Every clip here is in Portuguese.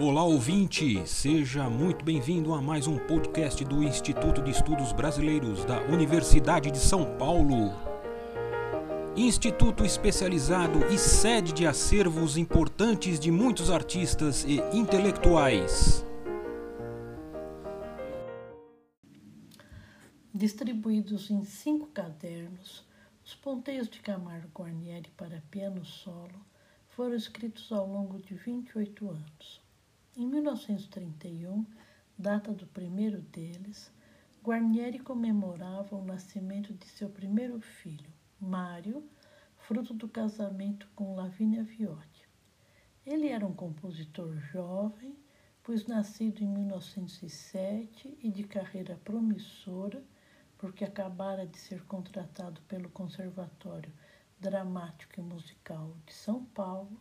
Olá ouvinte, seja muito bem-vindo a mais um podcast do Instituto de Estudos Brasileiros da Universidade de São Paulo. Instituto especializado e sede de acervos importantes de muitos artistas e intelectuais. Distribuídos em cinco cadernos, os ponteios de Camargo Guarnieri para piano solo foram escritos ao longo de 28 anos. Em 1931, data do primeiro deles, Guarnieri comemorava o nascimento de seu primeiro filho, Mário, fruto do casamento com Lavínia Viotti. Ele era um compositor jovem, pois nascido em 1907 e de carreira promissora, porque acabara de ser contratado pelo Conservatório Dramático e Musical de São Paulo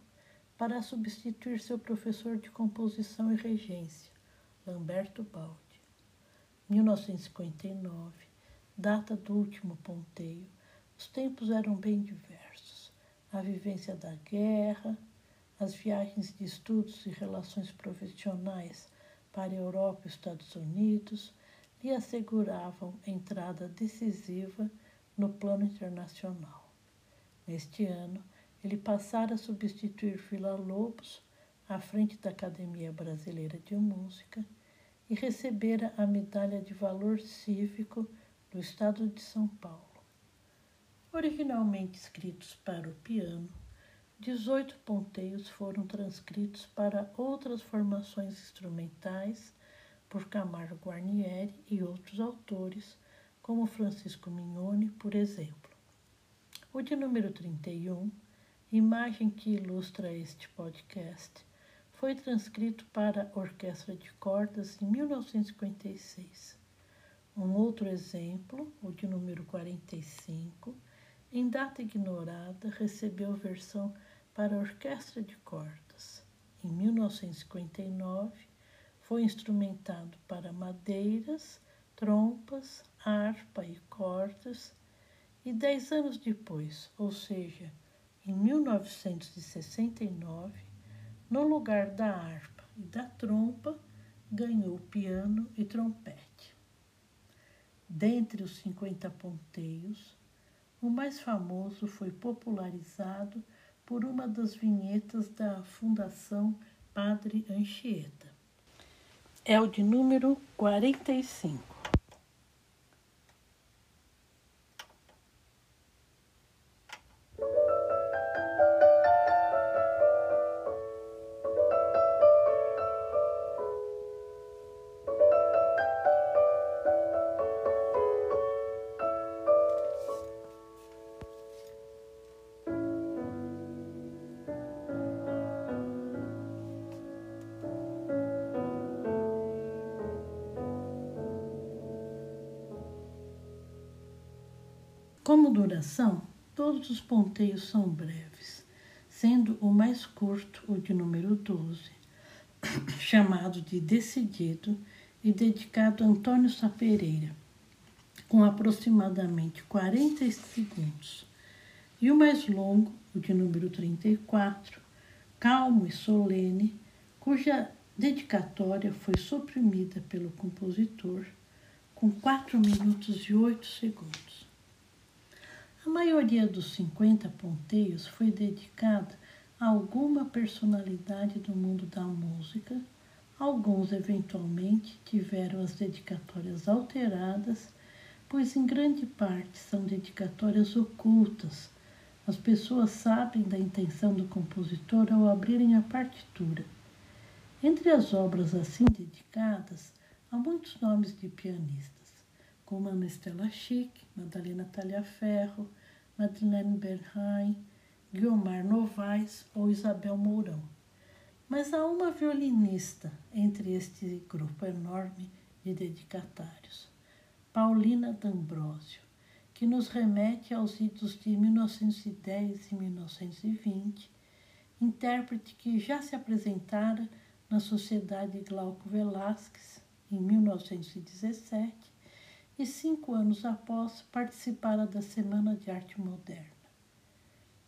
para substituir seu professor de composição e regência, Lamberto Baldi. 1959, data do último ponteio, os tempos eram bem diversos. A vivência da guerra, as viagens de estudos e relações profissionais para a Europa e os Estados Unidos lhe asseguravam entrada decisiva no plano internacional. Neste ano, ele passara a substituir Vila Lobos à frente da Academia Brasileira de Música e recebera a Medalha de Valor Cívico do Estado de São Paulo. Originalmente escritos para o piano, 18 ponteios foram transcritos para outras formações instrumentais por Camargo Guarnieri e outros autores, como Francisco Mignoni, por exemplo. O de número 31 imagem que ilustra este podcast, foi transcrito para orquestra de cordas em 1956. Um outro exemplo, o de número 45, em data ignorada, recebeu versão para orquestra de cordas. Em 1959, foi instrumentado para madeiras, trompas, harpa e cordas, e dez anos depois, ou seja, em 1969, no lugar da harpa e da trompa, ganhou piano e trompete. Dentre os 50 ponteios, o mais famoso foi popularizado por uma das vinhetas da Fundação Padre Anchieta. É o de número 45. Como duração, todos os ponteios são breves, sendo o mais curto o de número 12, chamado de Decidido e dedicado a Antônio Sá Pereira, com aproximadamente 40 segundos, e o mais longo, o de número 34, calmo e solene, cuja dedicatória foi suprimida pelo compositor com 4 minutos e 8 segundos. A maioria dos 50 ponteios foi dedicada a alguma personalidade do mundo da música. Alguns, eventualmente, tiveram as dedicatórias alteradas, pois em grande parte são dedicatórias ocultas. As pessoas sabem da intenção do compositor ao abrirem a partitura. Entre as obras assim dedicadas, há muitos nomes de pianistas como Ana Estela Chic, Madalena Talhaferro, Madeleine Bernheim, Guiomar Novaes ou Isabel Mourão. Mas há uma violinista entre este grupo enorme de dedicatários, Paulina D'Ambrosio, que nos remete aos idos de 1910 e 1920, intérprete que já se apresentara na Sociedade Glauco Velasquez em 1917 e cinco anos após participara da Semana de Arte Moderna.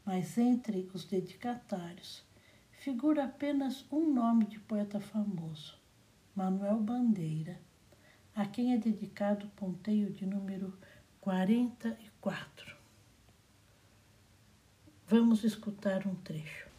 Mas entre os dedicatários figura apenas um nome de poeta famoso, Manuel Bandeira, a quem é dedicado o ponteio de número 44. Vamos escutar um trecho.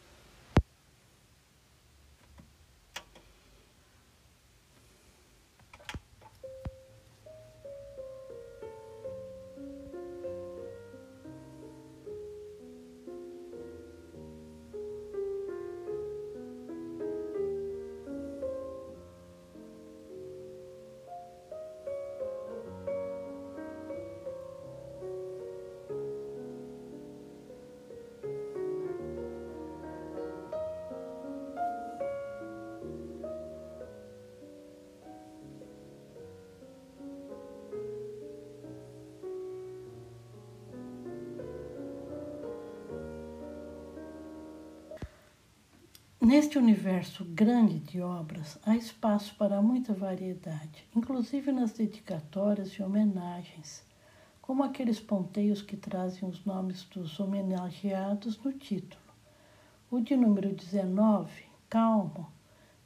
Neste universo grande de obras, há espaço para muita variedade, inclusive nas dedicatórias e homenagens, como aqueles ponteios que trazem os nomes dos homenageados no título. O de número 19, Calmo,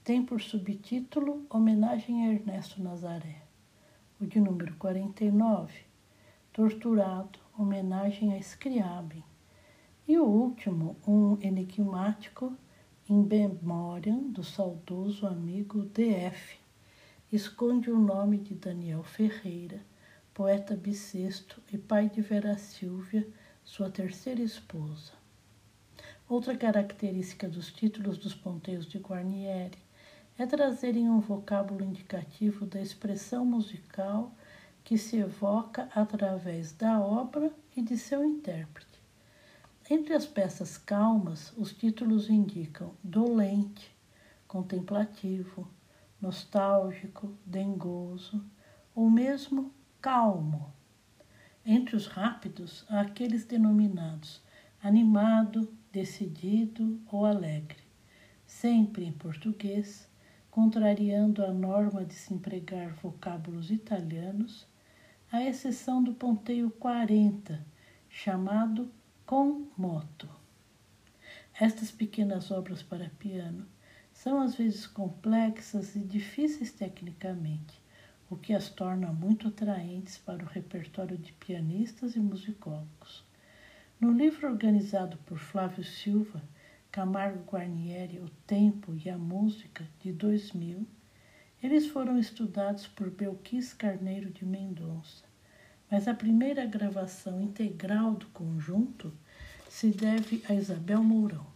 tem por subtítulo Homenagem a Ernesto Nazaré. O de número 49, Torturado, Homenagem a Scriabin. E o último, um enigmático em memória do saudoso amigo DF, esconde o nome de Daniel Ferreira, poeta bissexto e pai de Vera Silvia, sua terceira esposa. Outra característica dos títulos dos ponteiros de Guarnieri é trazerem um vocábulo indicativo da expressão musical que se evoca através da obra e de seu intérprete. Entre as peças calmas, os títulos indicam dolente, contemplativo, nostálgico, dengoso, ou mesmo calmo. Entre os rápidos, há aqueles denominados animado, decidido ou alegre, sempre em português, contrariando a norma de se empregar vocábulos italianos, à exceção do ponteio 40, chamado com moto. Estas pequenas obras para piano são às vezes complexas e difíceis tecnicamente, o que as torna muito atraentes para o repertório de pianistas e musicólogos. No livro organizado por Flávio Silva, Camargo Guarnieri, O Tempo e a Música, de 2000, eles foram estudados por Belquis Carneiro de Mendonça mas a primeira gravação integral do conjunto se deve a Isabel Mourão.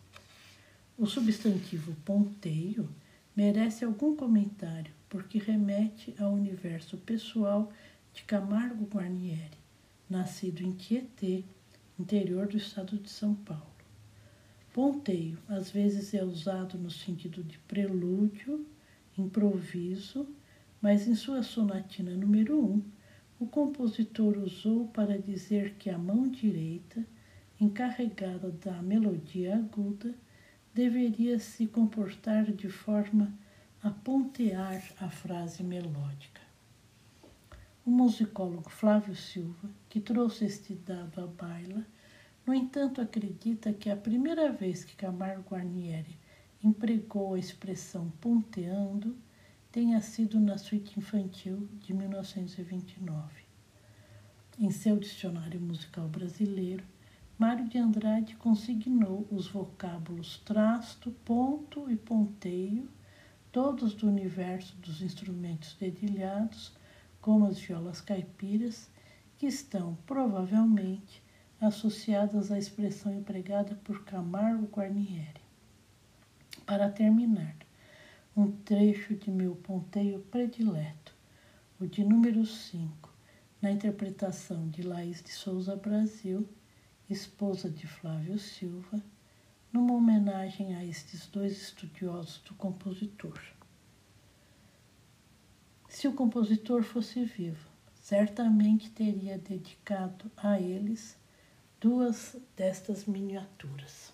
O substantivo ponteio merece algum comentário, porque remete ao universo pessoal de Camargo Guarnieri, nascido em Tietê, interior do estado de São Paulo. Ponteio às vezes é usado no sentido de prelúdio, improviso, mas em sua sonatina número 1, um, o compositor usou para dizer que a mão direita, encarregada da melodia aguda, deveria se comportar de forma a pontear a frase melódica. O musicólogo Flávio Silva, que trouxe este dado à baila, no entanto, acredita que a primeira vez que Camargo Guarnieri empregou a expressão ponteando tenha sido na suíte infantil de 1929. Em seu dicionário musical brasileiro, Mário de Andrade consignou os vocábulos trasto, ponto e ponteio, todos do universo dos instrumentos dedilhados, como as violas caipiras, que estão provavelmente associadas à expressão empregada por Camargo Guarnieri. Para terminar, um trecho de meu ponteio predileto, o de número 5, na interpretação de Laís de Souza Brasil, esposa de Flávio Silva, numa homenagem a estes dois estudiosos do compositor. Se o compositor fosse vivo, certamente teria dedicado a eles duas destas miniaturas.